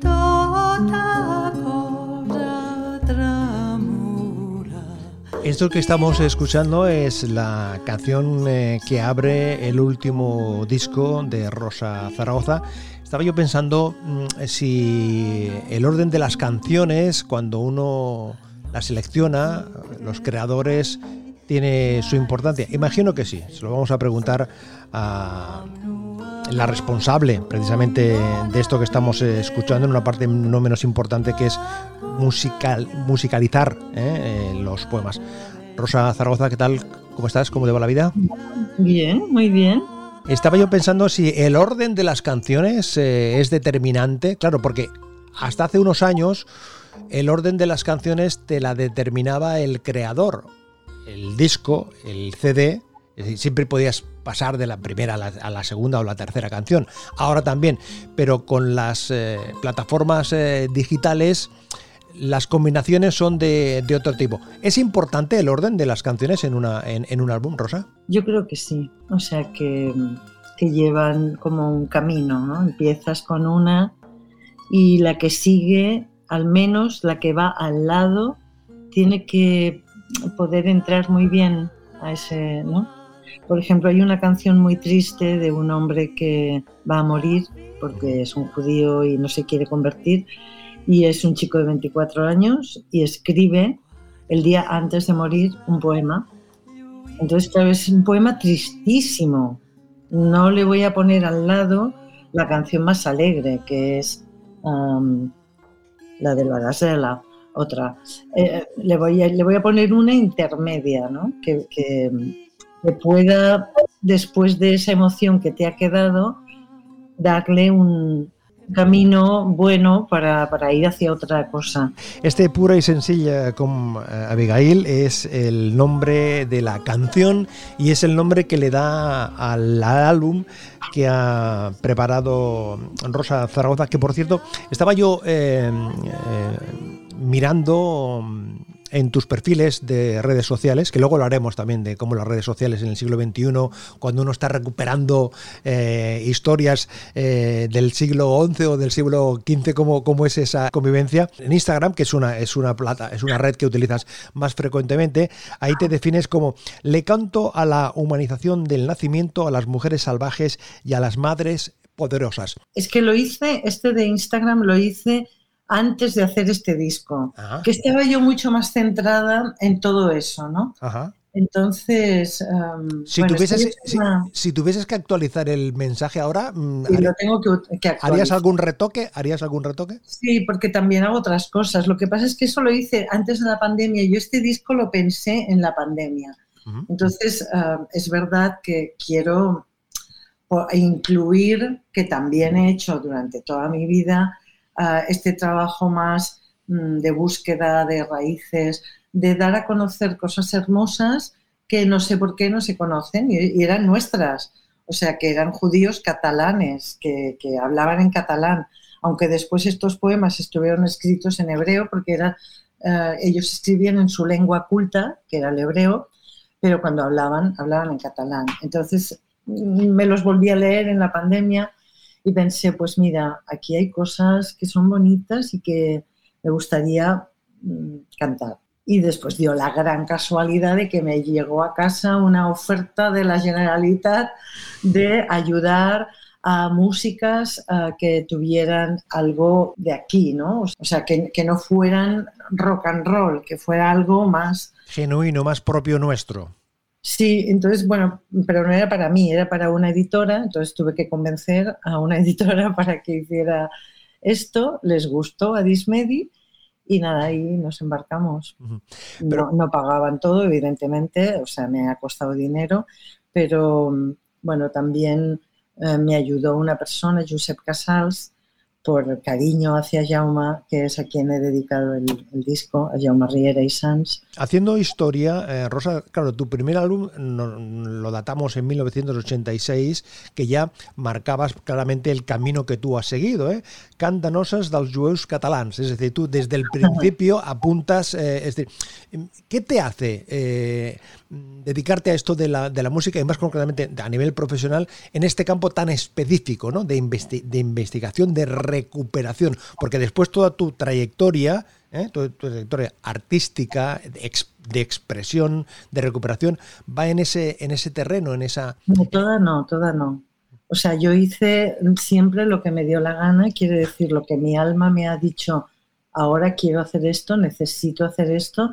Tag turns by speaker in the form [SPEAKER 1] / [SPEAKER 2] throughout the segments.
[SPEAKER 1] Tota.
[SPEAKER 2] Esto que estamos escuchando es la canción eh, que abre el último disco de Rosa Zaragoza. Estaba yo pensando mm, si el orden de las canciones, cuando uno las selecciona, los creadores, tiene su importancia. Imagino que sí. Se lo vamos a preguntar a la responsable precisamente de esto que estamos eh, escuchando en una parte no menos importante que es musical, musicalizar eh, eh, los poemas. Rosa Zaragoza, ¿qué tal? ¿Cómo estás? ¿Cómo te va la vida?
[SPEAKER 1] Bien, muy bien.
[SPEAKER 2] Estaba yo pensando si el orden de las canciones eh, es determinante, claro, porque hasta hace unos años el orden de las canciones te la determinaba el creador. El disco, el CD, siempre podías pasar de la primera a la, segunda o la tercera canción. Ahora también, pero con las eh, plataformas eh, digitales las combinaciones son de, otro tipo. ¿Es importante el orden de las canciones en, una, en un álbum, Rosa?
[SPEAKER 1] Yo creo que sí. O sea que, que llevan como un camino, ¿no? Empiezas con una y la que sigue, al menos la que va al lado, tiene que poder entrar muy bien a ese, ¿no? Por ejemplo, hay una canción muy triste de un hombre que va a morir porque es un judío y no se quiere convertir y es un chico de 24 años y escribe el día antes de morir un poema. Entonces, claro, es un poema tristísimo. No le voy a poner al lado la canción más alegre, que es um, la de la gazela, otra. Eh, le, voy a, le voy a poner una intermedia, ¿no? Que, que, que pueda, después de esa emoción que te ha quedado, darle un, camino bueno para, para, ir hacia otra cosa.
[SPEAKER 2] Este pura y sencilla con Abigail es el nombre de la canción y es el nombre que le da al álbum que ha preparado Rosa Zaragoza, que por cierto estaba yo eh, eh, mirando en tus perfiles de redes sociales, que luego lo haremos también de cómo las redes sociales en el siglo XXI, cuando uno está recuperando eh, historias eh, del siglo XI o del siglo XV, cómo, cómo es esa convivencia. En Instagram, que es una, es una plata, es una red que utilizas más frecuentemente, ahí te defines como le canto a la humanización del nacimiento, a las mujeres salvajes y a las madres poderosas.
[SPEAKER 1] Es que lo hice, este de Instagram lo hice antes de hacer este disco, Ajá. que estaba yo mucho más centrada en todo eso, ¿no?
[SPEAKER 2] Ajá.
[SPEAKER 1] Entonces, um,
[SPEAKER 2] si, bueno, tuvieses, una... si, si, tuvieses que actualizar el mensaje ahora,
[SPEAKER 1] sí, haría, lo tengo que, que
[SPEAKER 2] ¿harías algún retoque? ¿Harías algún retoque?
[SPEAKER 1] Sí, porque también hago otras cosas. Lo que pasa es que eso lo hice antes de la pandemia. Yo este disco lo pensé en la pandemia. Uh -huh. Entonces, uh, es verdad que quiero incluir, que también he hecho durante toda mi vida, uh, este trabajo más um, de búsqueda de raíces, de dar a conocer cosas hermosas que no sé por qué no se conocen y, eran nuestras. O sea, que eran judíos catalanes, que, que, hablaban en catalán, aunque después estos poemas estuvieron escritos en hebreo porque era, uh, ellos escribían en su lengua culta, que era el hebreo, pero cuando hablaban, hablaban en catalán. Entonces me los volví a leer en la pandemia y pensé, pues mira, aquí hay cosas que son bonitas y que me gustaría mm, cantar. Y después dio la gran casualidad de que me llegó a casa una oferta de la Generalitat de ayudar a músicas que tuvieran algo de aquí, ¿no? O sea, que, que, no fueran rock and roll, que fuera algo más...
[SPEAKER 2] Genuino, más propio nuestro.
[SPEAKER 1] Sí, entonces, bueno, pero no era para mí, era para una editora, entonces tuve que convencer a una editora para que hiciera esto, les gustó a Dismedi y nada, ahí nos embarcamos. Pero, no, pagaban todo, evidentemente, o sea, me ha costado dinero, pero bueno, también eh, me ayudó una persona, Josep Casals, por cariño hacia Jaume, que es a quien he dedicado el, disco, a Jaume Riera y Sans.
[SPEAKER 2] Haciendo historia, eh, Rosa, claro, tu primer álbum lo datamos en 1986, que ya marcabas claramente el camino que tú has seguido, ¿eh? Cantanosas dels jueus catalans, es decir, tú desde el principio apuntas, eh, es decir, ¿qué te hace eh, dedicarte a esto de la, de la, música y más concretamente a nivel profesional en este campo tan específico, ¿no? De, de investigación, de recuperación, porque después toda tu trayectoria, ¿eh? tu, trayectoria artística, de, expresión, de recuperación, va en ese, en ese terreno, en esa...
[SPEAKER 1] No, toda no, toda no. O sea, yo hice siempre lo que me dio la gana, quiere decir lo que mi alma me ha dicho, ahora quiero hacer esto, necesito hacer esto.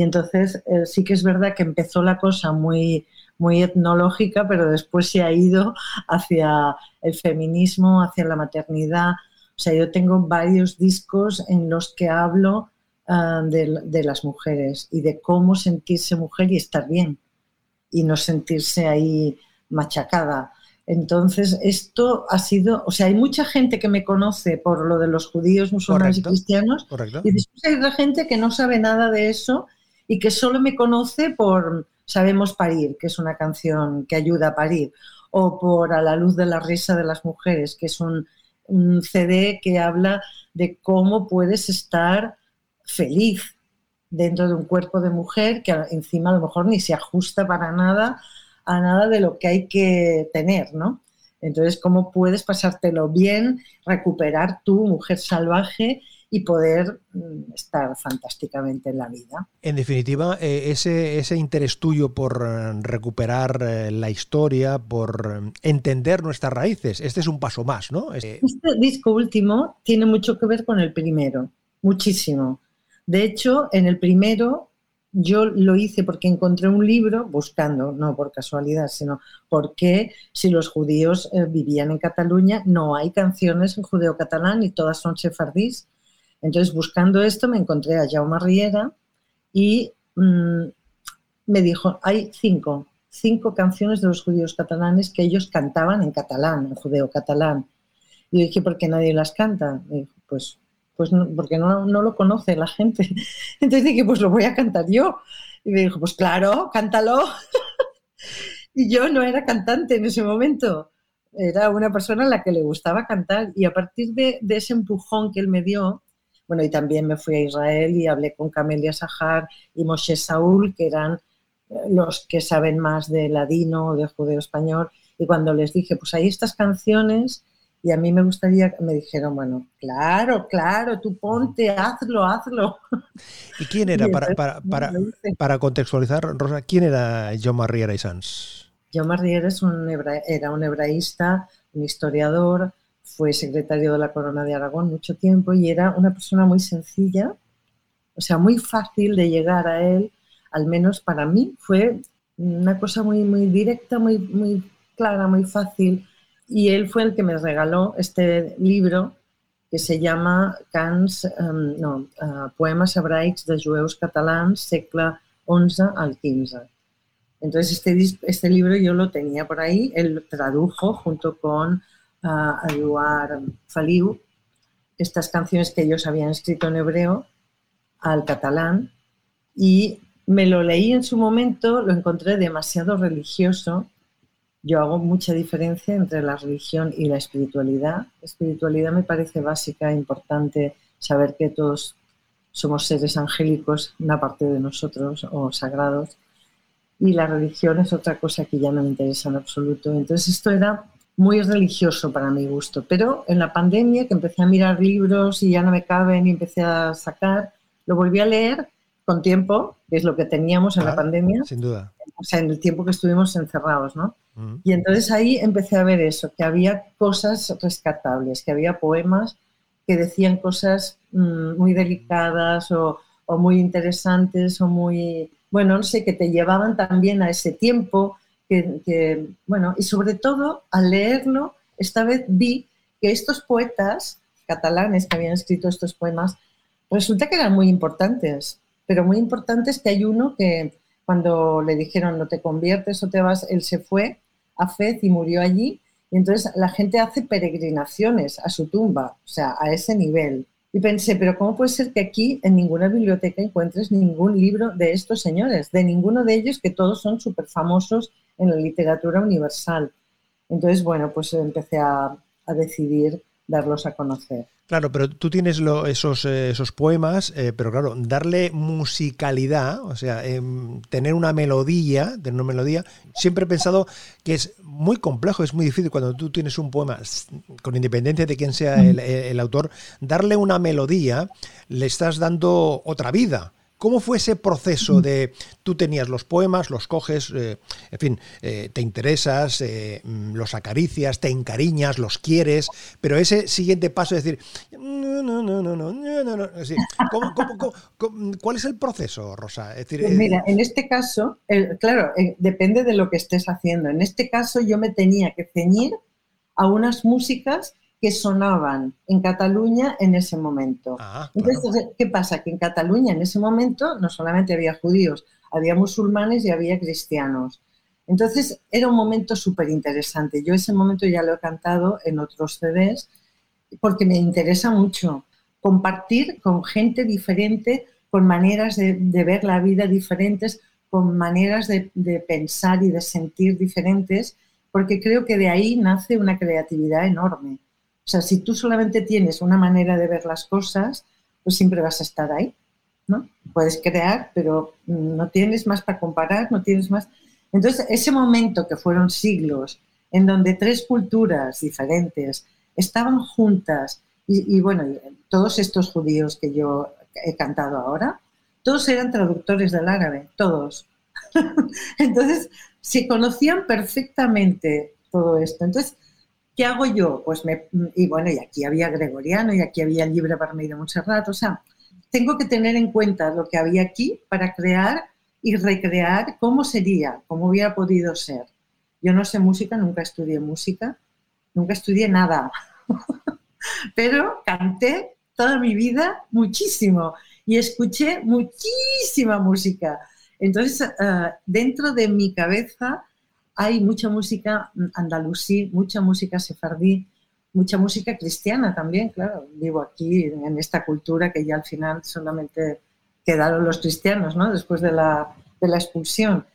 [SPEAKER 1] Y entonces eh, sí que es verdad que empezó la cosa muy, muy etnológica, pero después se ha ido hacia el feminismo, hacia la maternidad, o sea, yo tengo varios discos en los que hablo ah, de, las mujeres y de cómo sentirse mujer y estar bien y no sentirse ahí machacada. Entonces, esto ha sido, o sea, hay mucha gente que me conoce por lo de los judíos, musulmanes y cristianos, y después hay otra gente que no sabe nada de eso y que solo me conoce por Sabemos parir, que es una canción que ayuda a parir, o por A la luz de la risa de las mujeres, que es un CD que habla de cómo puedes estar feliz dentro de un cuerpo de mujer que encima a lo mejor ni se ajusta para nada a nada de lo que hay que tener, ¿no? Entonces, cómo puedes pasártelo bien, recuperar tu mujer salvaje y poder mm, estar fantásticamente en la vida.
[SPEAKER 2] En definitiva, eh, ese, ese interés tuyo por eh, recuperar eh, la historia, por entender nuestras raíces, este es un paso más, ¿no?
[SPEAKER 1] Este disco último tiene mucho que ver con el primero, muchísimo. De hecho, en el primero yo lo hice porque encontré un libro buscando, no por casualidad, sino porque si los judíos vivían en Cataluña no hay canciones en judeo catalán y todas son sefardís. Entonces, buscando esto, me encontré a Jaume Riera y mm, me dijo, hay cinco, cinco canciones de los judíos catalanes que ellos cantaban en catalán, en judeo catalán. Y yo dije, ¿por qué nadie las canta? Pues, pues porque no, lo conoce la gente. Entonces dije, pues lo voy a cantar yo. Y me dijo, pues claro, cántalo. y yo no era cantante en ese momento. Era una persona a la que le gustaba cantar. Y a partir de ese empujón que él me dio, bueno, y también me fui a Israel y hablé con Camelia Sahar y Moshe Saúl, que eran eh, los que saben más de ladino o de judeo español. Y cuando les dije, pues hay estas canciones y a mí me gustaría, me dijeron, bueno, claro, claro, tú ponte, hazlo, hazlo.
[SPEAKER 2] ¿Y quién era, para, para, para, para, contextualizar, Rosa, quién era Jaume Riera y Sans?
[SPEAKER 1] Jaume Riera es un era un hebraísta, un historiador, fue secretario de la Corona de Aragón mucho tiempo y era una persona muy sencilla, o sea, muy fácil de llegar a él, al menos para mí fue una cosa muy, muy directa, muy, muy clara, muy fácil. Y él fue el que me regaló este libro que se llama Cants, um, no, uh, Poemas hebraics de jueus catalans, segle XI al XV. Entonces, este, este libro yo lo tenía por ahí, él tradujo junto con a Eduard Faliu estas canciones que ellos habían escrito en hebreo al catalán y me lo leí en su momento, lo encontré demasiado religioso. Yo hago mucha diferencia entre la religión y la espiritualidad. Espiritualidad me parece básica, importante, saber que todos somos seres angélicos, una parte de nosotros o sagrados. Y la religión es otra cosa que ya no me interesa en absoluto. Entonces esto era muy religioso para mi gusto. Pero en la pandemia, que empecé a mirar libros y ya no me caben y empecé a sacar, lo volví a leer con tiempo, que es lo que teníamos en la pandemia.
[SPEAKER 2] Sin duda.
[SPEAKER 1] O sea, en el tiempo que estuvimos encerrados, ¿no? Y entonces ahí empecé a ver eso, que había cosas rescatables, que había poemas que decían cosas mm, muy delicadas o, o, muy interesantes o muy, bueno, no sé, que te llevaban también a ese tiempo, bueno, y sobre todo al leerlo, esta vez vi que estos poetas catalanes que habían escrito estos poemas, resulta que eran muy importantes, pero muy importantes que hay uno que cuando le dijeron no te conviertes o te vas, él se fue a Fez y murió allí. Y entonces la gente hace peregrinaciones a su tumba, o sea, a ese nivel. Y pensé, pero ¿cómo puede ser que aquí en ninguna biblioteca encuentres ningún libro de estos señores? De ninguno de ellos, que todos son súper famosos en la literatura universal. Entonces, bueno, pues empecé a, a decidir darlos a conocer.
[SPEAKER 2] Claro, pero tú tienes esos, eh, esos poemas, eh, pero claro, darle musicalidad, o sea, eh, tener una melodía, tener una melodía, siempre he pensado que es muy complejo, es muy difícil cuando tú tienes un poema, con independencia de quién sea el, el autor, darle una melodía, le estás dando otra vida. ¿Cómo fue ese proceso de tú tenías los poemas, los coges, eh, en fin, eh, te interesas, eh, mm, los acaricias, te encariñas, los quieres, pero ese siguiente paso es decir, no, no, no, no, no, no, no. ¿cómo, cómo, cómo, cuál es el proceso, Rosa? Es decir,
[SPEAKER 1] pues mira, en este caso, claro, depende de lo que estés haciendo. En este caso yo me tenía que ceñir a unas músicas que sonaban en Cataluña en ese momento. Ah, Entonces, ¿qué pasa? Que en Cataluña en ese momento no solamente había judíos, había musulmanes y había cristianos. Entonces, era un momento súper interesante. Yo ese momento ya lo he cantado en otros CDs porque me interesa mucho compartir con gente diferente, con maneras de, ver la vida diferentes, con maneras de, de pensar y de sentir diferentes, porque creo que de ahí nace una creatividad enorme. Sea, si tú solamente tienes una manera de ver las cosas, pues siempre vas a estar ahí, ¿no? Puedes crear, pero no tienes más para comparar, no tienes más. Entonces, ese momento que fueron siglos, en donde tres culturas diferentes estaban juntas, y, y bueno, todos estos judíos que yo he cantado ahora, todos eran traductores del árabe, todos. Entonces, se conocían perfectamente todo esto. Entonces, ¿Qué hago yo? Pues me, y bueno, y aquí había Gregoriano y aquí había el Libre Vermell de Montserrat, o sea, tengo que tener en cuenta lo que había aquí para crear y recrear cómo sería, cómo hubiera podido ser. Yo no sé música, nunca estudié música, nunca estudié nada, pero canté toda mi vida muchísimo y escuché muchísima música. Entonces, uh, dentro de mi cabeza hay mucha música andalusí, mucha música sefardí, mucha música cristiana también, claro. Vivo aquí en esta cultura que ya al final solamente quedaron los cristianos, ¿no? Después de la, de la expulsión.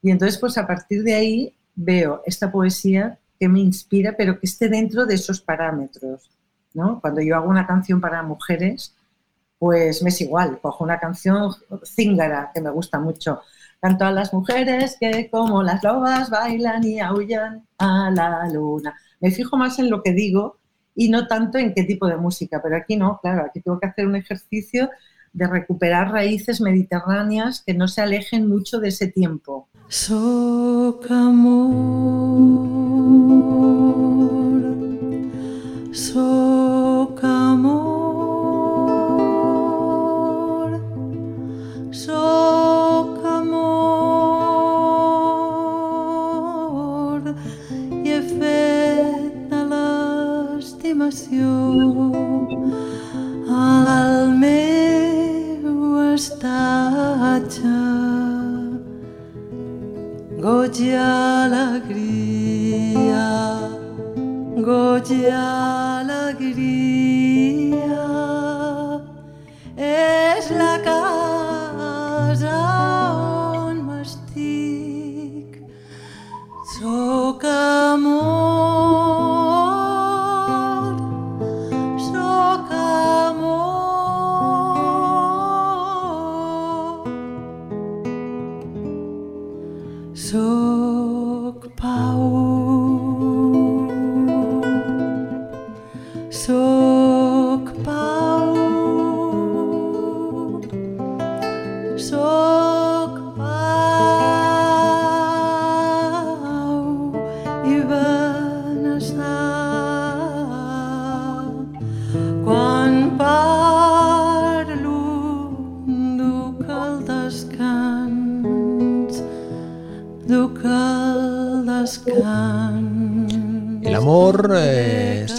[SPEAKER 1] Y entonces, pues a partir de ahí veo esta poesía que me inspira, pero que esté dentro de esos parámetros, ¿no? Cuando yo hago una canción para mujeres, pues me es igual, cojo una canción cíngara que me gusta mucho, Canto a las mujeres que como las lobas bailan y aullan a la luna. Me fijo más en lo que digo y no tanto en qué tipo de música, pero aquí no, claro, aquí tengo que hacer un ejercicio de recuperar raíces mediterráneas que no se alejen mucho de ese tiempo.
[SPEAKER 3] Goya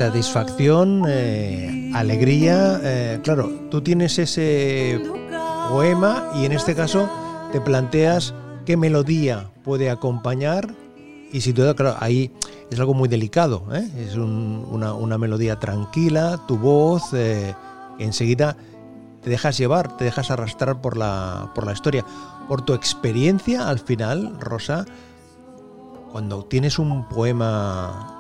[SPEAKER 2] satisfacción, eh, alegría. eh, claro, tú tienes ese poema y en este caso te planteas qué melodía puede acompañar y si todo, claro, ahí es algo muy delicado, ¿eh? es un- una, una melodía tranquila, tu voz, enseguida te dejas llevar, te dejas arrastrar por la, por la historia. Por tu experiencia, al final, Rosa, cuando tienes un poema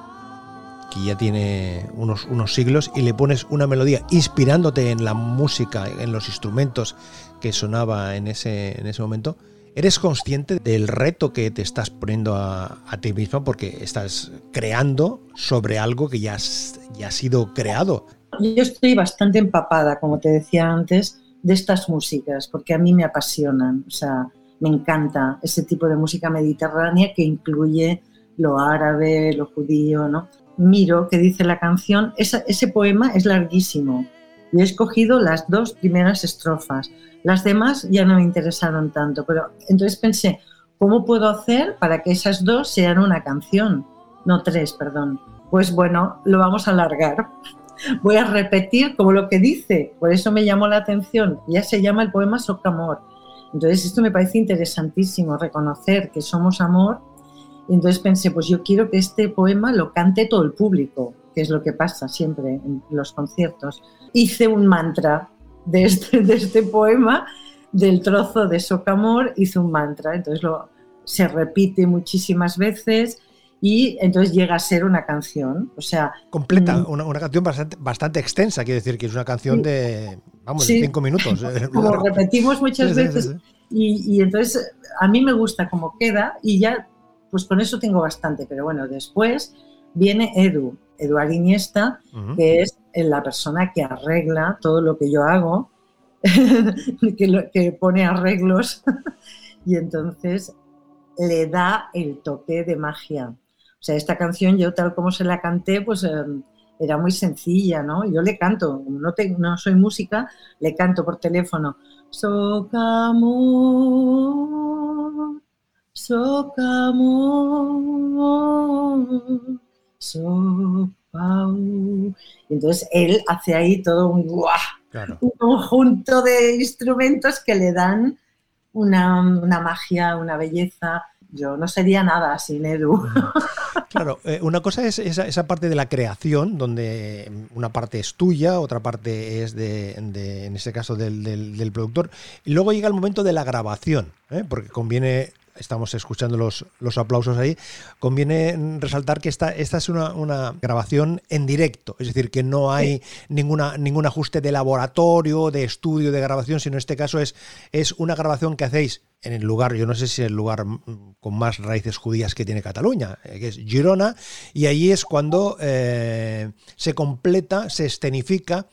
[SPEAKER 2] que ya tiene unos, unos siglos y le pones una melodía inspirándote en la música, en los instrumentos que sonaba en ese, en ese momento, ¿eres consciente del reto que te estás poniendo a, a ti misma porque estás creando sobre algo que ya, has- ya ha sido creado?
[SPEAKER 1] Yo estoy bastante empapada, como te decía antes, de estas músicas, porque a mí me apasionan, o sea, me encanta ese tipo de música mediterránea que incluye lo árabe, lo judío, ¿no? Miro que dice la canción, ese poema es larguísimo. Yo he escogido las dos primeras estrofas, las demás ya no me interesaron tanto, pero entonces pensé, ¿cómo puedo hacer para que esas dos sean una canción? No, tres, perdón. Pues bueno, lo vamos a alargar voy a repetir como lo que dice, por eso me llamó la atención, ya se llama el poema Socamor. Entonces esto me parece interesantísimo, reconocer que somos amor. Entonces pensé, pues yo quiero que este poema lo cante todo el público, que es lo que pasa siempre en los conciertos. Hice un mantra de este, de este poema, del trozo de Socamor, hice un mantra, entonces lo, se repite muchísimas veces y entonces llega a ser una canción. O sea,
[SPEAKER 2] Completa,
[SPEAKER 1] Mm.
[SPEAKER 2] una, una canción bastante, bastante extensa, quiere decir que es una canción de, vamos,
[SPEAKER 1] Sí.
[SPEAKER 2] de cinco minutos. eh,
[SPEAKER 1] como repetimos muchas veces. Y, y entonces a mí me gusta cómo queda y ya pues con eso tengo bastante, pero bueno, después viene Edu, Eduard Iniesta, que es la persona que arregla todo lo que yo hago, que, lo- que pone arreglos y entonces le da el toque de magia. O sea, esta canción yo tal como se la canté, pues eh, era muy sencilla, ¿no? Yo le canto, no, te- no soy música, le canto por teléfono. Socamor, sopau. Y entonces él hace ahí todo un ¡guau!
[SPEAKER 2] Claro.
[SPEAKER 1] un conjunto de instrumentos que le dan una, una magia, una belleza. Yo no sería nada sin Edu.
[SPEAKER 2] Claro, eh, una cosa es esa, esa parte de la creación, donde mm, una parte es tuya, otra parte es de, de- en este caso, del, del- del productor. Y luego llega el momento de la grabación, ¿eh? porque conviene, estamos escuchando los, los aplausos ahí, conviene resaltar que esta, esta es una, una grabación en directo, es decir, que no hay ninguna, ningún ajuste de laboratorio, de estudio, de grabación, sino en este caso es, es una grabación que hacéis en el lugar, yo no sé si es el lugar con más raíces judías que tiene Cataluña, eh, que es Girona, y allí es cuando eh, se completa, se escenifica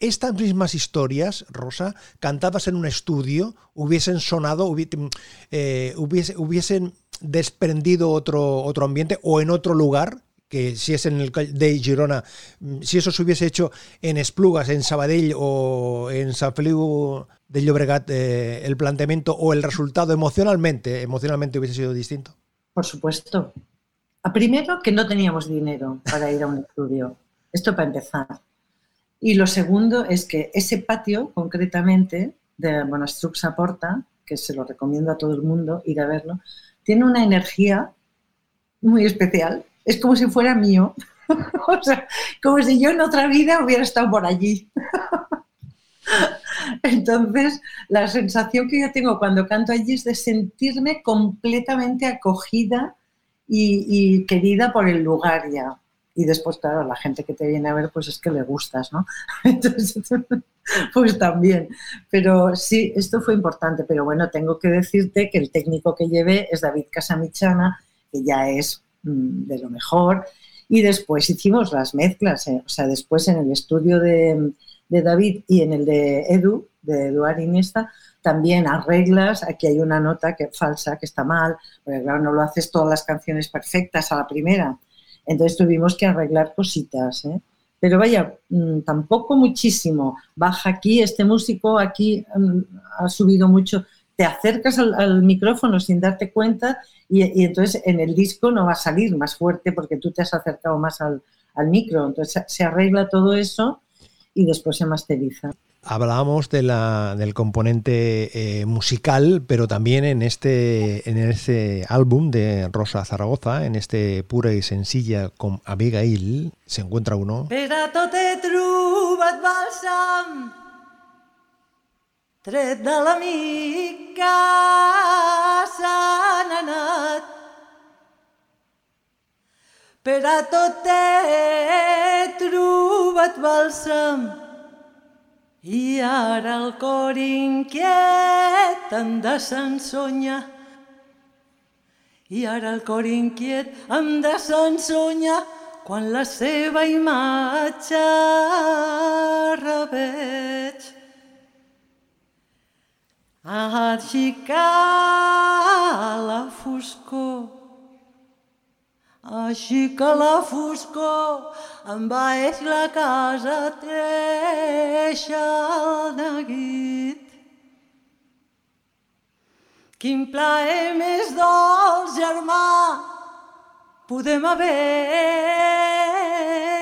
[SPEAKER 2] estas mismas historias, Rosa, cantadas en un estudio, hubiesen sonado, hubi- eh, hubiese- hubiesen desprendido otro, otro ambiente o en otro lugar, que si es en el de Girona, mm, si eso se hubiese hecho en Esplugas, en Sabadell o en San Feliu de Llobregat, eh, el planteamiento o el resultado emocionalmente, emocionalmente hubiese sido distinto.
[SPEAKER 1] Por supuesto. A primero, que no teníamos dinero para ir a un estudio. Esto para empezar. Y lo segundo es que ese patio, concretamente, de Monastrux Porta, que se lo recomiendo a todo el mundo ir a verlo, tiene una energía muy especial. Es como si fuera mío. o sea, como si yo en otra vida hubiera estado por allí. Entonces, la sensación que yo tengo cuando canto allí es de sentirme completamente acogida y querida por el lugar ya. Y después, claro, la gente que te viene a ver, pues es que le gustas, ¿no? Entonces, pues también. Pero sí, esto fue importante. Pero bueno, tengo que decirte que el técnico que llevé es David Casamichana, que ya es mm, de lo mejor. Y después hicimos las mezclas, ¿eh? o sea, después en el estudio de, de David y en el de Edu, de Eduard Iniesta, también arreglas, aquí hay una nota que falsa, que está mal, porque claro, no lo haces todas las canciones perfectas a la primera. Entonces tuvimos que arreglar cositas, ¿eh? Pero vaya, mm, tampoco muchísimo. Baja aquí, este músico aquí mm, ha subido mucho. te acercas al, micrófono sin darte cuenta y, entonces en el disco no va a salir más fuerte porque tú te has acercado más al, al micro. Entonces se arregla todo eso y después se masteriza.
[SPEAKER 2] Hablábamos de la, del componente eh, musical, pero también en este, en este álbum de Rosa Zaragoza, en este pura y sencilla con Abigail, se encuentra uno.
[SPEAKER 3] Tret de l'amic que se n'ha anat. Per a tot he trobat bàlsam, i ara el cor inquiet em desensonya. I ara el cor inquiet em desensonya quan la seva imatge reveig. Aixecar la foscor, així que la foscor envaeix la casa, treixa el neguit. Quin plaer més dolç, germà, podem haver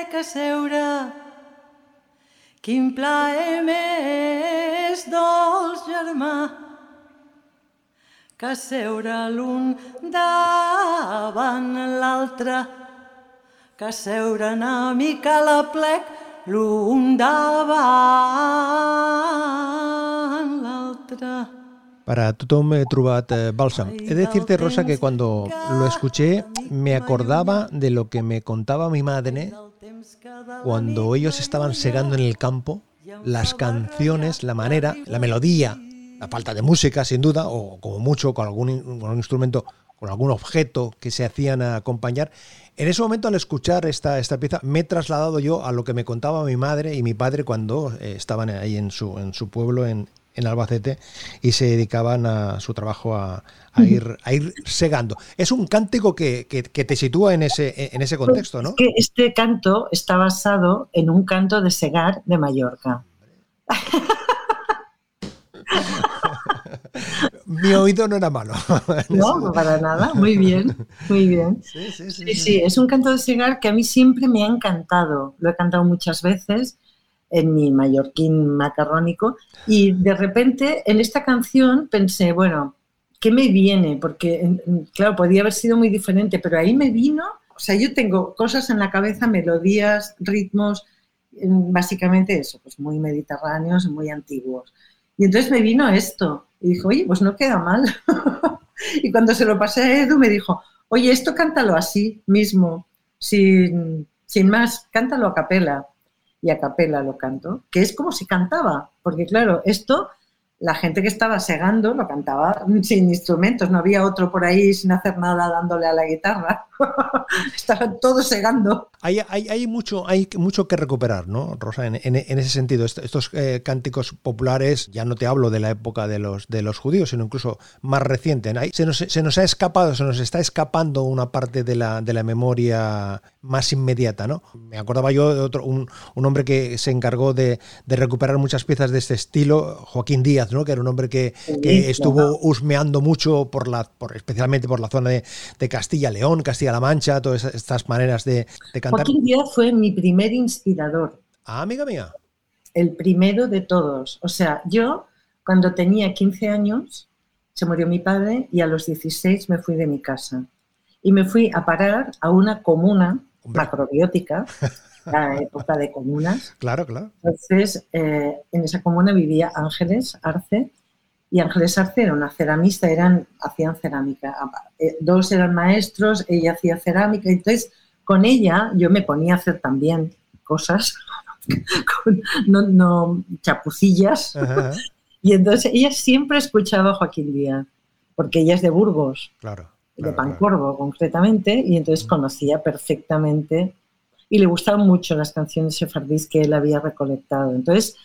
[SPEAKER 3] que seure. Quin plaer més dolç, germà, que seure l'un davant l'altre, que seure una mica a la plec l'un davant l'altre.
[SPEAKER 2] Para tothom he trobat eh, bálsam. He de decirte, Rosa, que cuando lo escuché me acordaba de lo que me contaba mi madre cuando ellos estaban segando en el campo, las canciones, la manera, la melodía, la falta de música, sin duda, o como mucho con algún, con algún instrumento, con algún objeto que se hacían a acompañar. En ese momento, al escuchar esta, esta pieza, me he trasladado yo a lo que me contaba mi madre y mi padre cuando eh, estaban ahí en su, en su pueblo, en, en Albacete, y se dedicaban a su trabajo a, a ir, a ir segando. Es un cántico que, que- que te sitúa en ese, en ese contexto, ¿no?
[SPEAKER 1] Es que este canto está basado en un canto de Segar de Mallorca.
[SPEAKER 2] Mi oído no era malo.
[SPEAKER 1] No, para nada. Muy bien, muy bien.
[SPEAKER 2] Sí, sí,
[SPEAKER 1] Sí, sí, es un canto de Segar que a mí siempre me ha encantado. Lo he cantado muchas veces en mi mallorquín macarrónico y de repente en esta canción pensé, bueno, ¿qué me viene? Porque, claro, podía haber sido muy diferente, pero ahí me vino, o sea, yo tengo cosas en la cabeza, melodías, ritmos, básicamente eso, pues muy mediterráneos, muy antiguos. Y entonces me vino esto y dijo, oye, pues no queda mal. y cuando se lo pasé a Edu me dijo, oye, esto cántalo así mismo, sin, sin más, cántalo a capela. Y a capela lo canto, que es como si cantaba, porque claro, esto la gente que estaba segando lo cantaba sin instrumentos, no había otro por ahí sin hacer nada dándole a la guitarra. Estaban todos segando.
[SPEAKER 2] Hay, hay, hay mucho, hay mucho que recuperar, ¿no, Rosa? En, en- en ese sentido, Est- estos eh, cánticos populares, ya no te hablo de la época de los, de los judíos, sino incluso más reciente. ¿no? Se, nos, se nos ha escapado, se nos está escapando una parte de la, de la memoria más inmediata, ¿no? Me acordaba yo de otro, un, un hombre que se encargó de, de recuperar muchas piezas de este estilo, Joaquín Díaz, ¿no? Que era un hombre que, que estuvo husmeando mucho por la, por, especialmente por la zona de, de Castilla-León, Castilla-La Mancha, todas estas maneras de, de cantar.
[SPEAKER 1] Joaquín Díaz fue mi primer inspirador.
[SPEAKER 2] Ah, amiga mía.
[SPEAKER 1] el primero de todos. O sea, yo cuando tenía 15 años se murió mi padre y a los 16 me fui de mi casa. Y me fui a parar a una comuna
[SPEAKER 2] Hombre.
[SPEAKER 1] macrobiótica, la época de comunas.
[SPEAKER 2] Claro, claro.
[SPEAKER 1] Entonces, eh, en esa comuna vivía Ángeles Arce y Ángeles Arce era una ceramista, eran, hacían cerámica. Eh, Dos eran maestros, ella hacía cerámica. Entonces, con ella yo me ponía a hacer también cosas, con- no, no chapucillas.
[SPEAKER 2] Ajá,
[SPEAKER 1] Y entonces ella siempre escuchaba a Joaquín Díaz, porque ella es de Burgos,
[SPEAKER 2] claro.
[SPEAKER 1] de
[SPEAKER 2] claro, claro.
[SPEAKER 1] Concretamente, y entonces conocía perfectamente y le gustaban mucho las canciones sefardíes que él había recolectado. Entonces,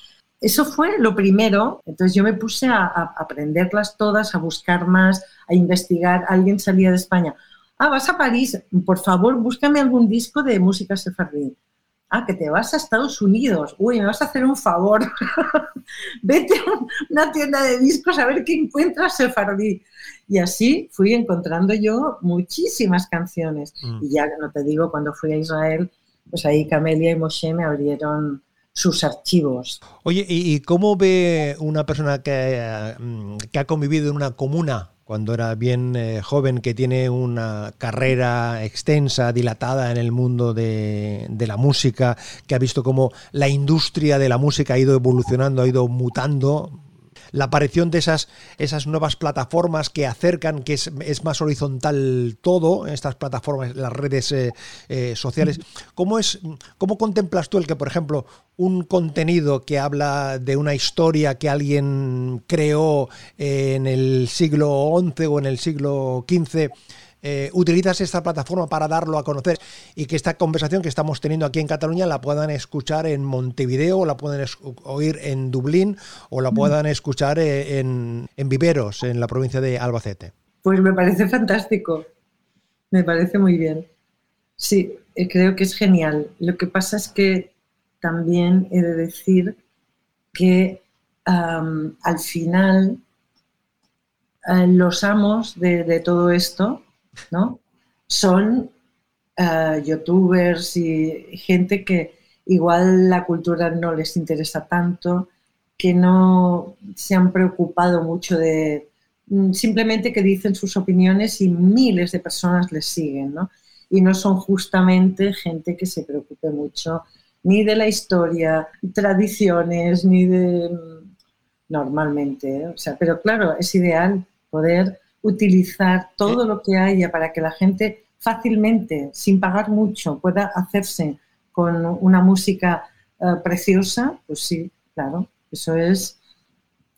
[SPEAKER 1] eso fue lo primero. Entonces yo me puse a, a aprenderlas todas, a buscar más, a investigar. Alguien salía de España. Ah, vas a París, por favor, búscame algún disco de música sefardí. ah, que te vas a Estados Unidos, uy, me vas a hacer un favor, vete a una tienda de discos a ver qué encuentras sefardí. Y así fui encontrando yo muchísimas canciones.
[SPEAKER 2] Mm.
[SPEAKER 1] Y ya no te digo, cuando fui a Israel, pues ahí Camelia y Moshe me abrieron sus archivos.
[SPEAKER 2] Oye, ¿y, cómo ve una persona que, mm, que ha convivido en una comuna cuando era bien eh, joven, que tiene una carrera extensa, dilatada en el mundo de la música, que ha visto cómo la industria de la música ha ido evolucionando, ha ido mutando? La aparición de esas, esas nuevas plataformas que acercan, que es, más horizontal todo, estas plataformas, las redes eh, eh, sociales. ¿Cómo, es, ¿Cómo contemplas tú el que, por ejemplo, un contenido que habla de una historia que alguien creó en el siglo XI o en el siglo XV, eh, utilizas esta plataforma para darlo a conocer y que esta conversación que estamos teniendo aquí en Cataluña la puedan escuchar en Montevideo, o la pueden oír en Dublín o la puedan escuchar eh, en, en Viveros, en la provincia de Albacete.
[SPEAKER 1] Pues me parece fantástico, me parece muy bien. Sí, eh, creo que es genial. Lo que pasa es que también he de decir que um, al final uh, los amos de, de, todo esto ¿no? son uh, youtubers y gente que igual la cultura no les interesa tanto, que no se han preocupado mucho de simplemente que dicen sus opiniones y miles de personas les siguen, ¿no? Y no son justamente gente que se preocupe mucho ni de la historia, tradiciones, ni de normalmente, ¿eh? o sea, pero claro, es ideal poder utilizar todo lo que haya para que la gente fácilmente, sin pagar mucho, pueda hacerse con una música uh, preciosa, pues sí, claro, eso es,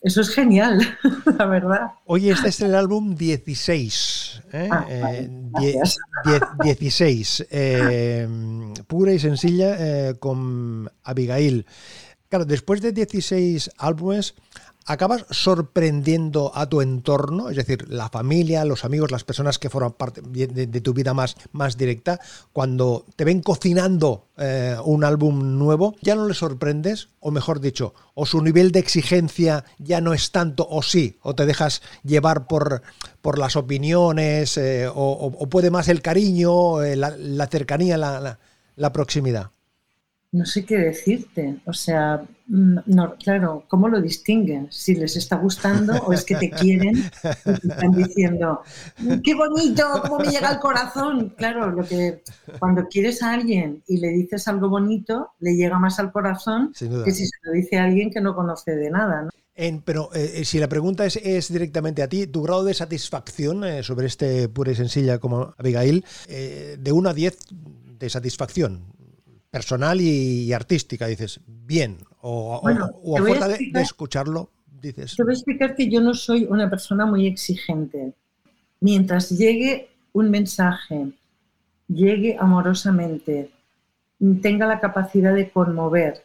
[SPEAKER 1] eso es genial, la verdad.
[SPEAKER 2] Oye, este es el álbum 16. ¿eh?
[SPEAKER 1] Ah, vale,
[SPEAKER 2] eh, 16. Eh, pura y sencilla eh, con Abigail. Claro, después de 16 álbumes, acabas sorprendiendo a tu entorno, es decir, la familia, los amigos, las personas que forman parte de, tu vida más, más directa, cuando te ven cocinando eh, un álbum nuevo, ya no les sorprendes, o mejor dicho, o su nivel de exigencia ya no es tanto, o sí, o te dejas llevar por, por las opiniones, eh, o, o, puede más el cariño, eh, la, cercanía, la, la proximidad
[SPEAKER 1] no sé qué decirte. O sea, no, claro, ¿cómo lo distinguen? Si les está gustando o es que te quieren y te están diciendo, qué bonito, cómo me llega al corazón. Claro, lo que cuando quieres a alguien y le dices algo bonito, le llega más al corazón que si se lo dice a alguien que no conoce de nada. ¿no?
[SPEAKER 2] En, pero eh, si la pregunta es, es, directamente a ti, tu grado de satisfacción eh, sobre este pura y sencilla como Abigail, eh, de 1 a 10 de satisfacción, personal y, y, artística, dices, bien, o, bueno, o, o a fuerza de, de, escucharlo, dices...
[SPEAKER 1] Te voy a explicar que yo no soy una persona muy exigente. Mientras llegue un mensaje, llegue amorosamente, tenga la capacidad de conmover,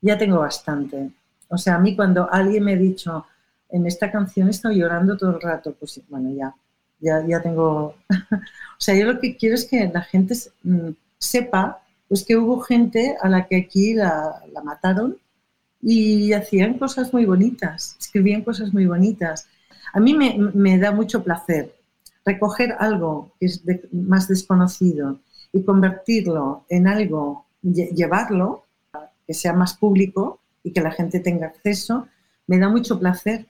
[SPEAKER 1] ya tengo bastante. O sea, a mí cuando alguien me ha dicho, en esta canción estoy llorando todo el rato, pues bueno, ya, ya, ya tengo... o sea, yo lo que quiero es que la gente mm, sepa pues que hubo gente a la que aquí la, mataron y hacían cosas muy bonitas, escribían cosas muy bonitas. A mí me, da mucho placer recoger algo que es más desconocido y convertirlo en algo, llevarlo, que sea más público y que la gente tenga acceso, me da mucho placer.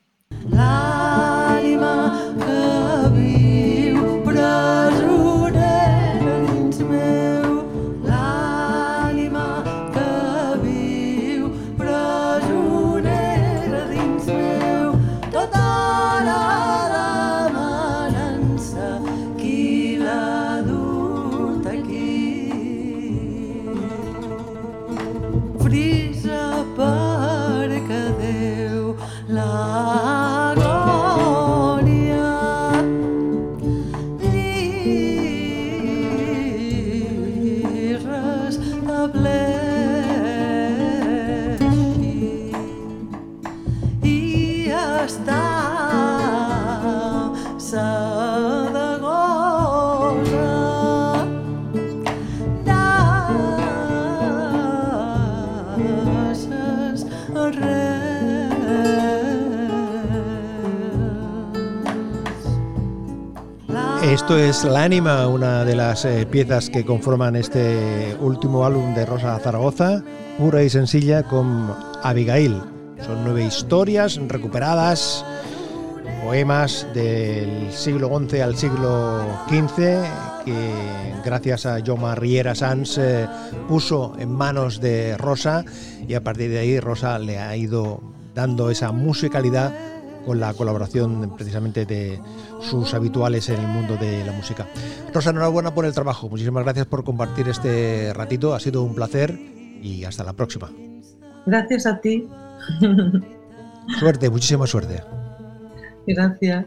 [SPEAKER 2] Esto es La Ánima, una de las eh, piezas que conforman este último álbum de Rosa Zaragoza, pura y sencilla con Abigail. Son nueve historias recuperadas, poemas del siglo XI al siglo XV que gracias a Joma Riera Sanz eh, puso en manos de Rosa y a partir de ahí Rosa le ha ido dando esa musicalidad con la colaboración precisamente de sus habituales en el mundo de la música. Rosa, enhorabuena por el trabajo. Muchísimas gracias por compartir este ratito. Ha sido un placer y hasta la próxima.
[SPEAKER 3] Gracias a ti.
[SPEAKER 2] Suerte, muchísima suerte.
[SPEAKER 3] Gracias.